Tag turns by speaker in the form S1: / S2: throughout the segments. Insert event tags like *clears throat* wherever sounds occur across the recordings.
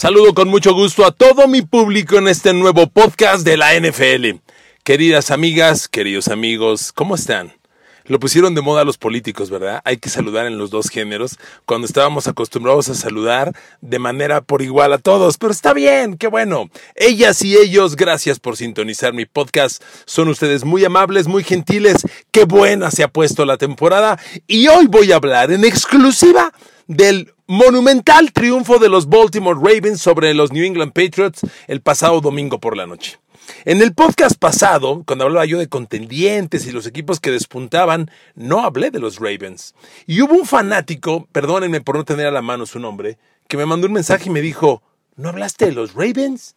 S1: Saludo con mucho gusto a todo mi público en este nuevo podcast de la NFL. Queridas amigas, queridos amigos, ¿cómo están? Lo pusieron de moda los políticos, ¿verdad? Hay que saludar en los dos géneros, cuando estábamos acostumbrados a saludar de manera por igual a todos, pero está bien, qué bueno. Ellas y ellos, gracias por sintonizar mi podcast. Son ustedes muy amables, muy gentiles, qué buena se ha puesto la temporada y hoy voy a hablar en exclusiva del monumental triunfo de los Baltimore Ravens sobre los New England Patriots el pasado domingo por la noche. En el podcast pasado, cuando hablaba yo de contendientes y los equipos que despuntaban, no hablé de los Ravens. Y hubo un fanático, perdónenme por no tener a la mano su nombre, que me mandó un mensaje y me dijo, ¿no hablaste de los Ravens?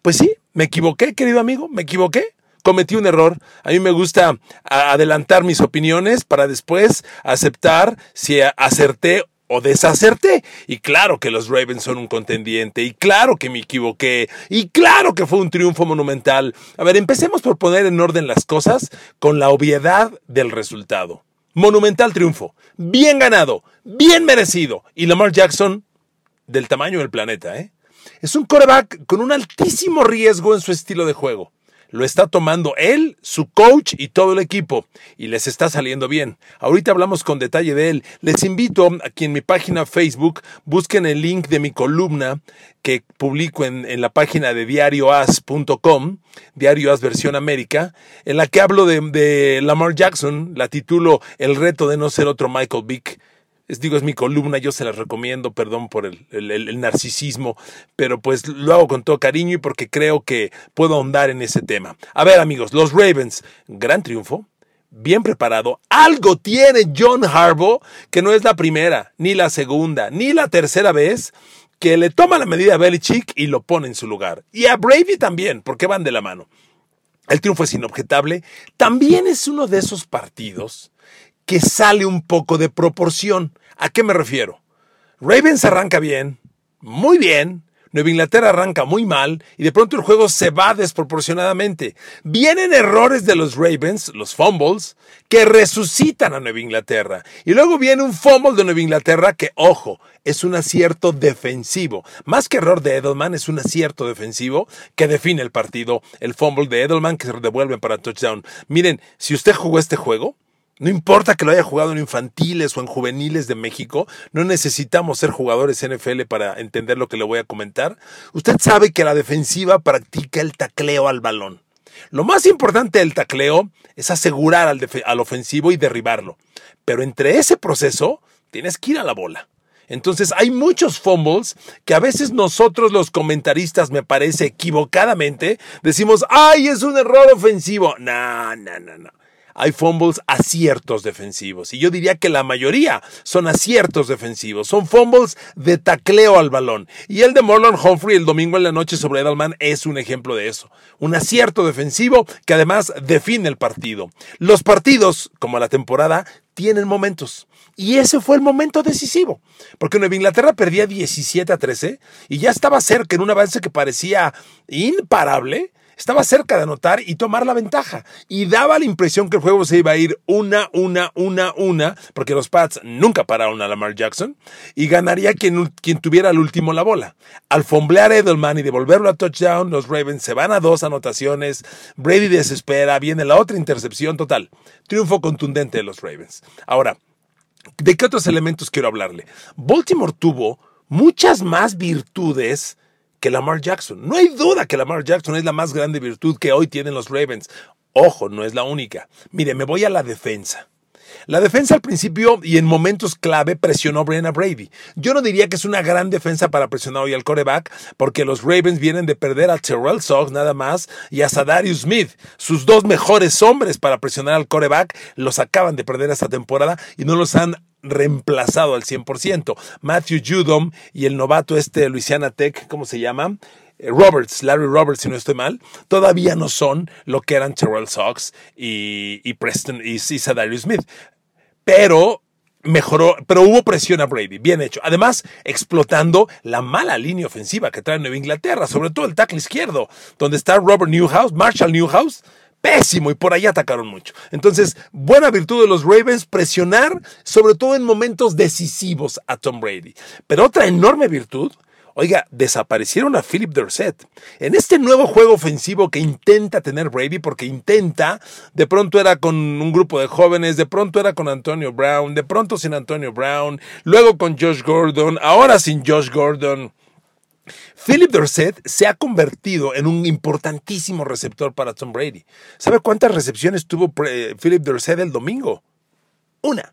S1: Pues sí, me equivoqué, querido amigo, me equivoqué cometí un error. A mí me gusta adelantar mis opiniones para después aceptar si acerté o desacerté. Y claro que los Ravens son un contendiente, y claro que me equivoqué, y claro que fue un triunfo monumental. A ver, empecemos por poner en orden las cosas con la obviedad del resultado. Monumental triunfo, bien ganado, bien merecido. Y Lamar Jackson, del tamaño del planeta, ¿eh? Es un coreback con un altísimo riesgo en su estilo de juego lo está tomando él, su coach y todo el equipo y les está saliendo bien. Ahorita hablamos con detalle de él. Les invito a que en mi página Facebook busquen el link de mi columna que publico en, la página de diarioas.com, Diario As Versión América, en la que hablo de, de Lamar Jackson, la titulo El reto de no ser otro Michael Vick es, digo, es mi columna, yo se la recomiendo, perdón por el, narcisismo, pero pues lo hago con todo cariño y porque creo que puedo ahondar en ese tema. A ver amigos, los Ravens, gran triunfo, bien preparado. Algo tiene John Harbaugh que no es la primera, ni la segunda, ni la tercera vez que le toma la medida a Belichick y lo pone en su lugar. Y a Brady también, porque van de la mano. El triunfo es inobjetable. También es uno de esos partidos que sale un poco de proporción. ¿A qué me refiero? Ravens arranca bien, muy bien. Nueva Inglaterra arranca muy mal y de pronto el juego se va desproporcionadamente. Vienen errores de los Ravens, los fumbles, que resucitan a Nueva Inglaterra. Y luego viene un fumble de Nueva Inglaterra que, ojo, es un acierto defensivo. Más que error de Edelman, es un acierto defensivo que define el partido. El fumble de Edelman que se devuelven para touchdown. Miren, si usted jugó este juego, no importa que lo haya jugado en infantiles o en juveniles de México, no necesitamos ser jugadores NFL para entender lo que le voy a comentar. Usted sabe que la defensiva practica el tacleo al balón. Lo más importante del tacleo es asegurar al, al ofensivo y derribarlo. Pero entre ese proceso tienes que ir a la bola. Entonces hay muchos fumbles que a veces nosotros los comentaristas, me parece equivocadamente, decimos, ay, es un error ofensivo. No, no, no, no hay fumbles aciertos defensivos. Y yo diría que la mayoría son aciertos defensivos. Son fumbles de tacleo al balón. Y el de Marlon Humphrey el domingo en la noche sobre Edelman es un ejemplo de eso. Un acierto defensivo que además define el partido. Los partidos, como la temporada, tienen momentos. Y ese fue el momento decisivo. Porque Nueva Inglaterra perdía 17 a 13 y ya estaba cerca en un avance que parecía imparable estaba cerca de anotar y tomar la ventaja. Y daba la impresión que el juego se iba a ir una, una, una, una, porque los Pats nunca pararon a Lamar Jackson, y ganaría quien, quien tuviera al último la bola. Al fomblear Edelman y devolverlo a touchdown, los Ravens se van a dos anotaciones, Brady desespera, viene la otra intercepción total. Triunfo contundente de los Ravens. Ahora, ¿de qué otros elementos quiero hablarle? Baltimore tuvo muchas más virtudes que Lamar Jackson. No hay duda que Lamar Jackson es la más grande virtud que hoy tienen los Ravens. Ojo, no es la única. Mire, me voy a la defensa. La defensa al principio y en momentos clave presionó a Brenna Brady. Yo no diría que es una gran defensa para presionar hoy al coreback, porque los Ravens vienen de perder a Terrell Sox nada más y a Sadarius Smith, sus dos mejores hombres para presionar al coreback, los acaban de perder esta temporada y no los han reemplazado al 100%. Matthew Judom y el novato este Louisiana Tech, ¿cómo se llama? Eh, Roberts, Larry Roberts, si no estoy mal, todavía no son lo que eran Terrell Sox y, Preston y, Sadarius Smith. Pero mejoró, pero hubo presión a Brady, bien hecho. Además, explotando la mala línea ofensiva que trae Nueva Inglaterra, sobre todo el tackle izquierdo, donde está Robert Newhouse, Marshall Newhouse, pésimo y por ahí atacaron mucho. Entonces, buena virtud de los Ravens, presionar, sobre todo en momentos decisivos a Tom Brady. Pero otra enorme virtud Oiga, desaparecieron a Philip Dorset. En este nuevo juego ofensivo que intenta tener Brady, porque intenta, de pronto era con un grupo de jóvenes, de pronto era con Antonio Brown, de pronto sin Antonio Brown, luego con Josh Gordon, ahora sin Josh Gordon. Philip Dorset se ha convertido en un importantísimo receptor para Tom Brady. ¿Sabe cuántas recepciones tuvo Philip Dorset el domingo? Una.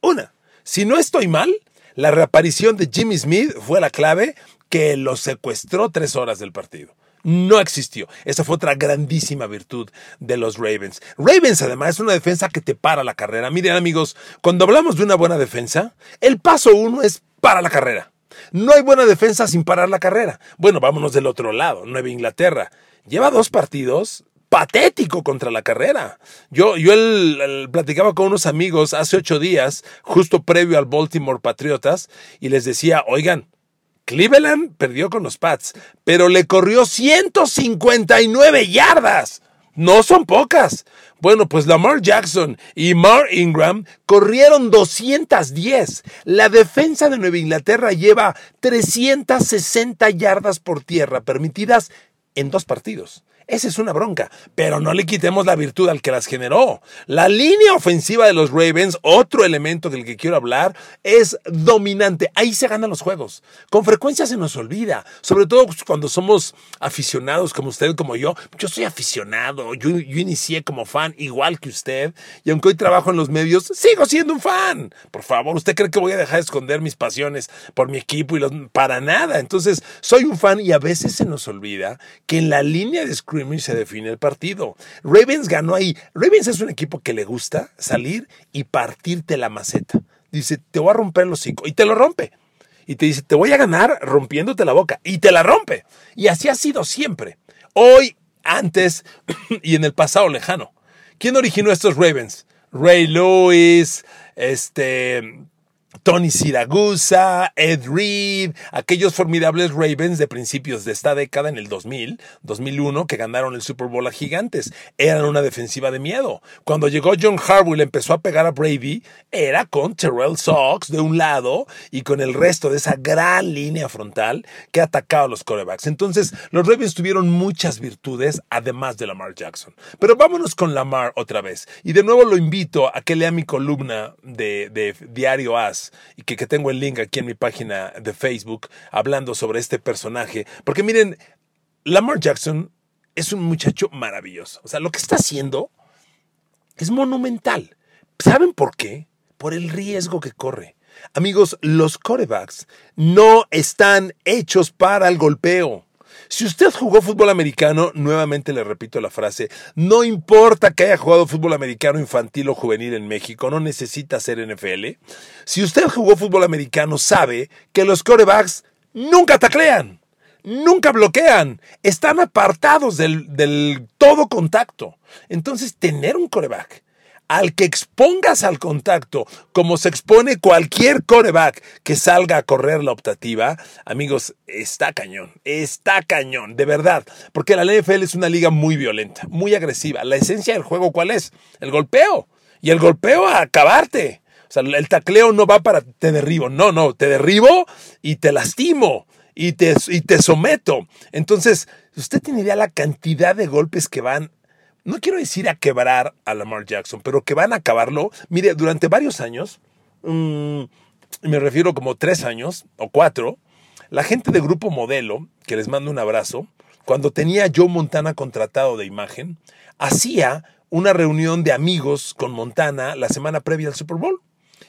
S1: Una. Si no estoy mal, la reaparición de Jimmy Smith fue la clave que lo secuestró tres horas del partido. No existió. Esa fue otra grandísima virtud de los Ravens. Ravens además es una defensa que te para la carrera. Miren amigos, cuando hablamos de una buena defensa, el paso uno es para la carrera. No hay buena defensa sin parar la carrera. Bueno, vámonos del otro lado, Nueva Inglaterra. Lleva dos partidos patético contra la carrera. Yo, yo platicaba con unos amigos hace ocho días, justo previo al Baltimore Patriotas, y les decía, oigan, Cleveland perdió con los Pats, pero le corrió 159 yardas. No son pocas. Bueno, pues Lamar Jackson y Mark Ingram corrieron 210. La defensa de Nueva Inglaterra lleva 360 yardas por tierra permitidas en dos partidos. Esa es una bronca, pero no le quitemos la virtud al que las generó. La línea ofensiva de los Ravens, otro elemento del que quiero hablar, es dominante. Ahí se ganan los juegos. Con frecuencia se nos olvida, sobre todo cuando somos aficionados como usted, como yo. Yo soy aficionado, yo, inicié como fan igual que usted, y aunque hoy trabajo en los medios, sigo siendo un fan. Por favor, ¿usted cree que voy a dejar de esconder mis pasiones por mi equipo y los... Para nada. Entonces, soy un fan y a veces se nos olvida que en la línea de y se define el partido. Ravens ganó ahí. Ravens es un equipo que le gusta salir y partirte la maceta. Dice, te voy a romper los cinco. Y te lo rompe. Y te dice, te voy a ganar rompiéndote la boca. Y te la rompe. Y así ha sido siempre. Hoy, antes *coughs* y en el pasado lejano. ¿Quién originó estos Ravens? Ray Lewis, este, Tony Siragusa, Ed Reed, aquellos formidables Ravens de principios de esta década en el 2000, 2001, que ganaron el Super Bowl a gigantes. Eran una defensiva de miedo. Cuando llegó John Harbaugh y empezó a pegar a Brady, era con Terrell Sox de un lado y con el resto de esa gran línea frontal que atacaba a los corebacks. Entonces, los Ravens tuvieron muchas virtudes, además de Lamar Jackson. Pero vámonos con Lamar otra vez. Y de nuevo lo invito a que lea mi columna de Diario As y que, que tengo el link aquí en mi página de Facebook hablando sobre este personaje. Porque miren, Lamar Jackson es un muchacho maravilloso. O sea, lo que está haciendo es monumental. ¿Saben por qué? Por el riesgo que corre. Amigos, los corebacks no están hechos para el golpeo. Si usted jugó fútbol americano, nuevamente le repito la frase, no importa que haya jugado fútbol americano infantil o juvenil en México, no necesita ser NFL. Si usted jugó fútbol americano, sabe que los corebacks nunca taclean, nunca bloquean, están apartados del, del todo contacto. Entonces, tener un coreback al que expongas al contacto, como se expone cualquier coreback que salga a correr la optativa, amigos, está cañón, está cañón, de verdad, porque la NFL es una liga muy violenta, muy agresiva. La esencia del juego, ¿cuál es? El golpeo. Y el golpeo a acabarte. O sea, el tacleo no va para te derribo, no, no, te derribo y te lastimo y te, y te someto. Entonces, usted tiene idea la cantidad de golpes que van no quiero decir a quebrar a Lamar Jackson, pero que van a acabarlo. Mire, durante varios años, mm, me refiero como tres años o cuatro, la gente de Grupo Modelo, que les mando un abrazo, cuando tenía Joe Montana contratado de imagen, hacía una reunión de amigos con Montana la semana previa al Super Bowl.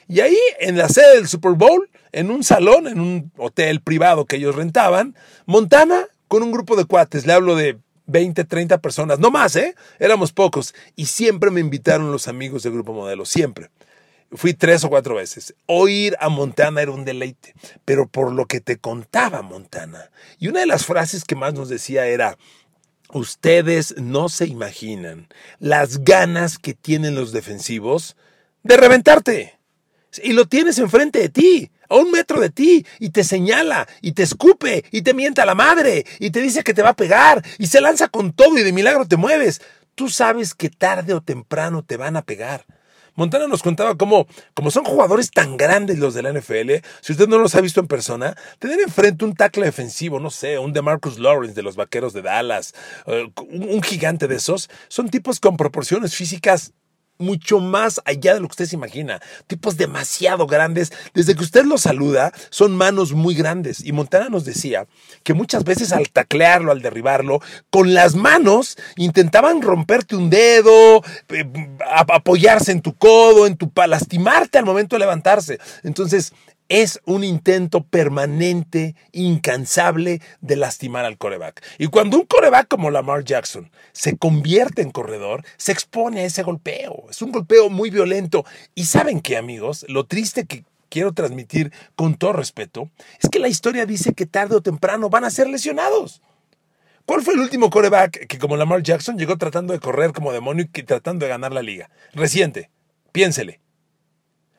S1: Y ahí, en la sede del Super Bowl, en un salón, en un hotel privado que ellos rentaban, Montana con un grupo de cuates, le hablo de 20, 30 personas, no más, ¿eh? Éramos pocos. Y siempre me invitaron los amigos del Grupo Modelo, siempre. Fui tres o cuatro veces. Oír a Montana era un deleite, pero por lo que te contaba Montana. Y una de las frases que más nos decía era, ustedes no se imaginan las ganas que tienen los defensivos de reventarte. Y lo tienes enfrente de ti a un metro de ti y te señala y te escupe y te mienta la madre y te dice que te va a pegar y se lanza con todo y de milagro te mueves. Tú sabes que tarde o temprano te van a pegar. Montana nos contaba cómo, como son jugadores tan grandes los de la NFL, si usted no los ha visto en persona, tener enfrente un tackle defensivo, no sé, un de Marcus Lawrence de los Vaqueros de Dallas, eh, un gigante de esos, son tipos con proporciones físicas mucho más allá de lo que usted se imagina. Tipos demasiado grandes. Desde que usted los saluda, son manos muy grandes. Y Montana nos decía que muchas veces al taclearlo, al derribarlo, con las manos intentaban romperte un dedo, eh, apoyarse en tu codo, en tu lastimarte al momento de levantarse. Entonces, es un intento permanente, incansable de lastimar al coreback. Y cuando un coreback como Lamar Jackson se convierte en corredor, se expone a ese golpeo. Es un golpeo muy violento. Y saben qué, amigos, lo triste que quiero transmitir con todo respeto es que la historia dice que tarde o temprano van a ser lesionados. ¿Cuál fue el último coreback que como Lamar Jackson llegó tratando de correr como demonio y tratando de ganar la liga? Reciente. Piénsele.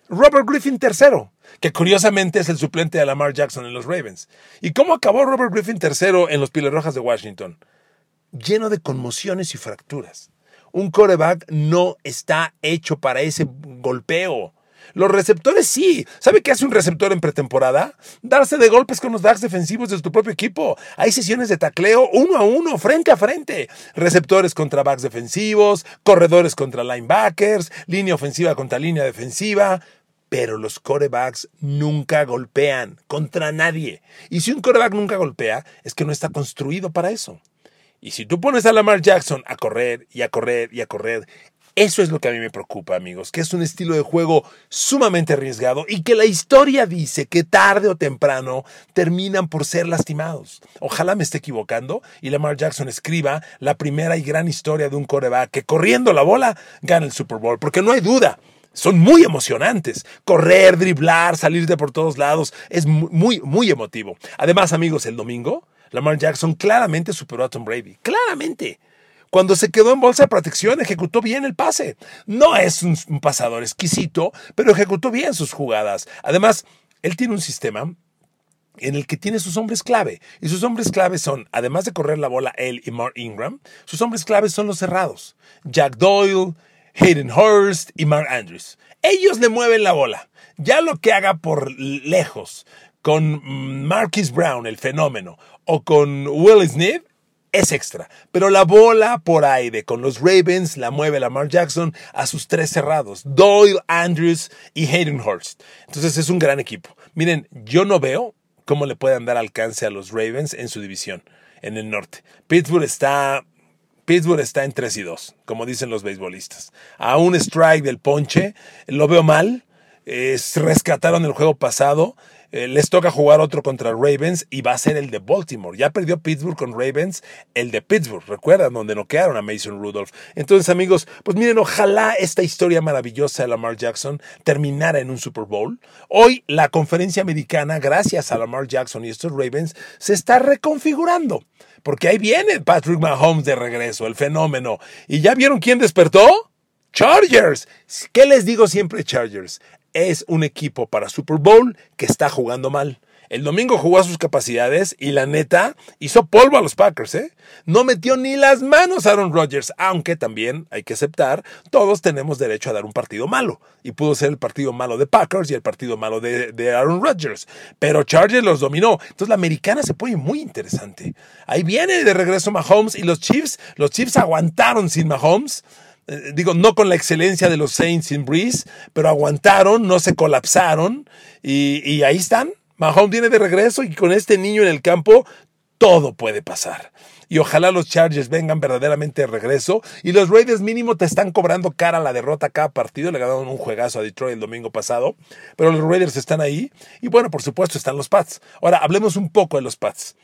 S1: Robert Griffin III, que curiosamente es el suplente de Lamar Jackson en los Ravens. ¿Y cómo acabó Robert Griffin III en los Piles Rojas de Washington? Lleno de conmociones y fracturas. Un coreback no está hecho para ese golpeo. Los receptores sí. ¿Sabe qué hace un receptor en pretemporada? Darse de golpes con los backs defensivos de tu propio equipo. Hay sesiones de tacleo uno a uno, frente a frente. Receptores contra backs defensivos, corredores contra linebackers, línea ofensiva contra línea defensiva pero los corebacks nunca golpean contra nadie. Y si un coreback nunca golpea, es que no está construido para eso. Y si tú pones a Lamar Jackson a correr y a correr y a correr, eso es lo que a mí me preocupa, amigos, que es un estilo de juego sumamente arriesgado y que la historia dice que tarde o temprano terminan por ser lastimados. Ojalá me esté equivocando y Lamar Jackson escriba la primera y gran historia de un coreback que corriendo la bola gana el Super Bowl, porque no hay duda son muy emocionantes. Correr, driblar, salir de por todos lados es muy, muy emotivo. Además, amigos, el domingo, Lamar Jackson claramente superó a Tom Brady. Claramente. Cuando se quedó en bolsa de protección, ejecutó bien el pase. No es un, un pasador exquisito, pero ejecutó bien sus jugadas. Además, él tiene un sistema en el que tiene sus hombres clave. Y sus hombres clave son, además de correr la bola él y Mark Ingram, sus hombres clave son los cerrados. Jack Doyle, Hayden Hurst y Mark Andrews. Ellos le mueven la bola. Ya lo que haga por lejos con Marquis Brown, el fenómeno, o con Will Smith, es extra. Pero la bola por aire con los Ravens la mueve Lamar Jackson a sus tres cerrados, Doyle, Andrews y Hayden Hurst. Entonces es un gran equipo. Miren, yo no veo cómo le puedan dar alcance a los Ravens en su división, en el norte. Pittsburgh está Pittsburgh está en 3 y 2, como dicen los beisbolistas. A un strike del ponche, lo veo mal. rescataron el juego pasado. Eh, les toca jugar otro contra Ravens y va a ser el de Baltimore. Ya perdió Pittsburgh con Ravens, el de Pittsburgh, recuerdan, donde noquearon a Mason Rudolph. Entonces, amigos, pues miren, ojalá esta historia maravillosa de Lamar Jackson terminara en un Super Bowl. Hoy la conferencia americana, gracias a Lamar Jackson y estos Ravens, se está reconfigurando. Porque ahí viene Patrick Mahomes de regreso, el fenómeno. ¿Y ya vieron quién despertó? Chargers. ¿Qué les digo siempre Chargers? Es un equipo para Super Bowl que está jugando mal. El domingo jugó a sus capacidades y la neta hizo polvo a los Packers, ¿eh? No metió ni las manos Aaron Rodgers, aunque también hay que aceptar, todos tenemos derecho a dar un partido malo. Y pudo ser el partido malo de Packers y el partido malo de, de Aaron Rodgers. Pero Chargers los dominó. Entonces la americana se pone muy interesante. Ahí viene de regreso Mahomes y los Chiefs, los Chiefs aguantaron sin Mahomes eh, digo, no con la excelencia de los Saints sin Breeze, pero aguantaron, no se colapsaron y, y ahí están, Mahomes viene de regreso y con este niño en el campo todo puede pasar. y ojalá los Chargers vengan verdaderamente de regreso. Y los Raiders mínimo te están cobrando cara la derrota cada partido. Le ganaron un juegazo a Detroit el domingo pasado. Pero los Raiders están ahí. Y bueno, por supuesto están los Pats. Ahora, hablemos un poco de los Pats.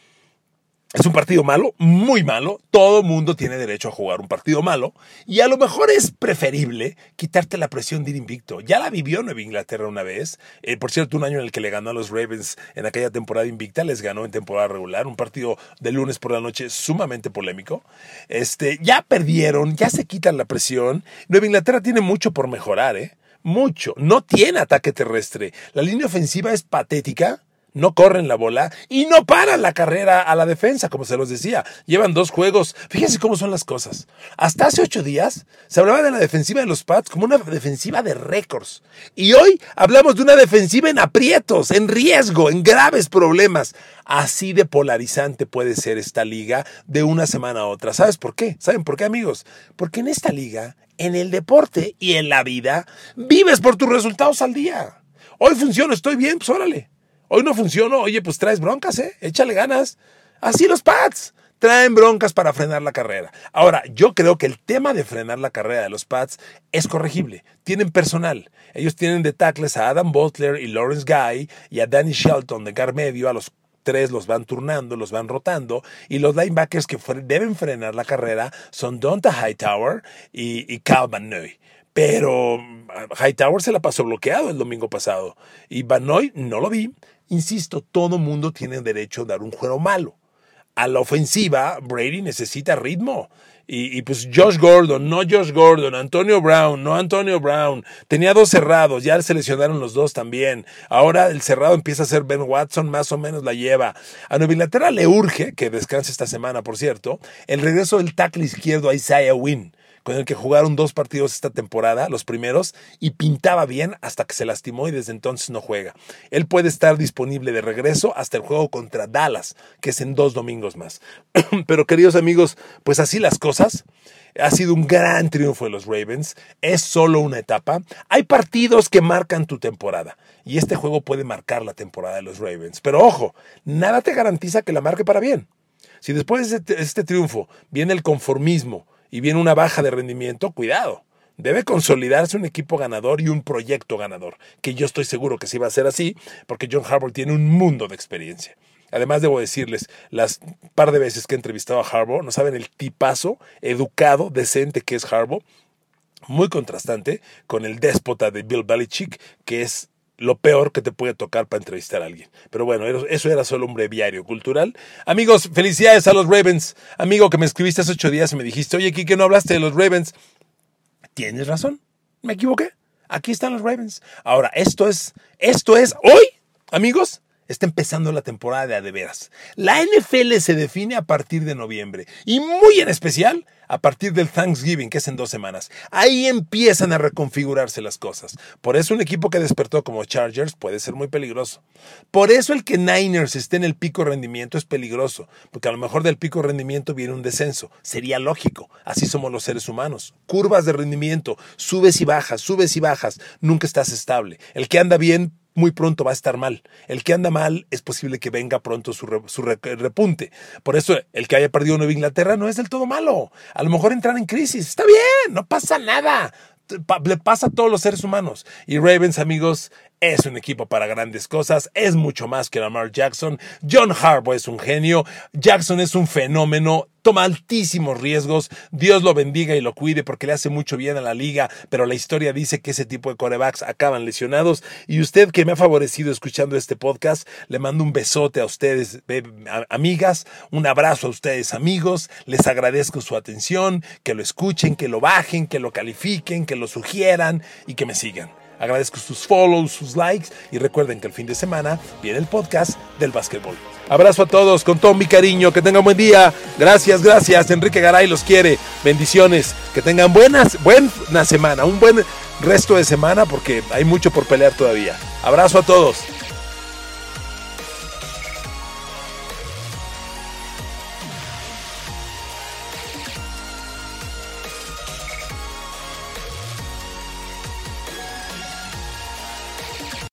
S1: Es un partido malo, muy malo. Todo mundo tiene derecho a jugar un partido malo. Y a lo mejor es preferible quitarte la presión de ir invicto. Ya la vivió Nueva Inglaterra una vez. Eh, por cierto, un año en el que le ganó a los Ravens en aquella temporada invicta, les ganó en temporada regular. Un partido de lunes por la noche sumamente polémico. Este, ya perdieron, ya se quitan la presión. Nueva Inglaterra tiene mucho por mejorar, ¿eh? Mucho. No tiene ataque terrestre. La línea ofensiva es patética no corren la bola y no paran la carrera a la defensa, como se los decía. Llevan dos juegos. Fíjense cómo son las cosas. Hasta hace ocho días se hablaba de la defensiva de los Pats como una defensiva de récords. Y hoy hablamos de una defensiva en aprietos, en riesgo, en graves problemas. Así de polarizante puede ser esta liga de una semana a otra. ¿Sabes por qué? ¿Saben por qué, amigos? Porque en esta liga, en el deporte y en la vida, vives por tus resultados al día. Hoy funciona, estoy bien, pues órale. Hoy no funcionó, oye, pues traes broncas, ¿eh? Échale ganas. Así los Pats. Traen broncas para frenar la carrera. Ahora, yo creo que el tema de frenar la carrera de los Pats es corregible. Tienen personal. Ellos tienen de tackles a Adam Butler y Lawrence Guy y a Danny Shelton de gar medio. A los tres los van turnando, los van rotando. Y los linebackers que deben frenar la carrera son Donta Hightower y, y Cal Van Noy. Pero Hightower se la pasó bloqueado el domingo pasado. Y Van Noy no lo vi. Insisto, todo mundo tiene derecho a dar un juego malo. A la ofensiva, Brady necesita ritmo. Y, pues Josh Gordon, no Josh Gordon, Antonio Brown, no Antonio Brown. Tenía dos cerrados, ya se lesionaron los dos también. Ahora el cerrado empieza a ser Ben Watson, más o menos la lleva. A Nueva Inglaterra le urge, que descanse esta semana, por cierto, el regreso del tackle izquierdo a Isaiah Wynn con el que jugaron dos partidos esta temporada, los primeros, y pintaba bien hasta que se lastimó y desde entonces no juega. Él puede estar disponible de regreso hasta el juego contra Dallas, que es en dos domingos más. *clears throat* Pero queridos amigos, pues así las cosas. Ha sido un gran triunfo de los Ravens. Es solo una etapa. Hay partidos que marcan tu temporada. Y este juego puede marcar la temporada de los Ravens. Pero ojo, nada te garantiza que la marque para bien. Si después de este, este triunfo viene el conformismo, y viene una baja de rendimiento, cuidado. Debe consolidarse un equipo ganador y un proyecto ganador, que yo estoy seguro que sí va a ser así, porque John Harbaugh tiene un mundo de experiencia. Además, debo decirles, las par de veces que he entrevistado a Harbaugh, no saben el tipazo, educado, decente que es Harbaugh, muy contrastante con el déspota de Bill Belichick, que es lo peor que te puede tocar para entrevistar a alguien. Pero bueno, eso era solo un breviario cultural. Amigos, felicidades a los Ravens. Amigo que me escribiste hace ocho días y me dijiste, oye, Kike, no hablaste de los Ravens. Tienes razón, me equivoqué. Aquí están los Ravens. Ahora, esto es, esto es hoy, amigos, Está empezando la temporada de adeveras. La NFL se define a partir de noviembre y muy en especial a partir del Thanksgiving, que es en dos semanas. Ahí empiezan a reconfigurarse las cosas. Por eso un equipo que despertó como Chargers puede ser muy peligroso. Por eso el que Niners esté en el pico rendimiento es peligroso, porque a lo mejor del pico rendimiento viene un descenso. Sería lógico. Así somos los seres humanos. Curvas de rendimiento, subes y bajas, subes y bajas. Nunca estás estable. El que anda bien muy pronto va a estar mal. El que anda mal es posible que venga pronto su, repunte. Por eso el que haya perdido Nueva Inglaterra no es del todo malo. A lo mejor entrar en crisis. Está bien, no pasa nada. Le pasa a todos los seres humanos. Y Ravens, amigos, es un equipo para grandes cosas, es mucho más que Lamar Jackson. John Harbaugh es un genio, Jackson es un fenómeno, toma altísimos riesgos. Dios lo bendiga y lo cuide porque le hace mucho bien a la liga, pero la historia dice que ese tipo de corebacks acaban lesionados. Y usted que me ha favorecido escuchando este podcast, le mando un besote a ustedes, amigas, un abrazo a ustedes, amigos. Les agradezco su atención, que lo escuchen, que lo bajen, que lo califiquen, que lo sugieran y que me sigan. Agradezco sus follows, sus likes y recuerden que el fin de semana viene el podcast del básquetbol. Abrazo a todos con todo mi cariño, que tengan buen día. Gracias, gracias. Enrique Garay los quiere. Bendiciones. Que tengan buenas, buena semana, un buen resto de semana porque hay mucho por pelear todavía. Abrazo a todos.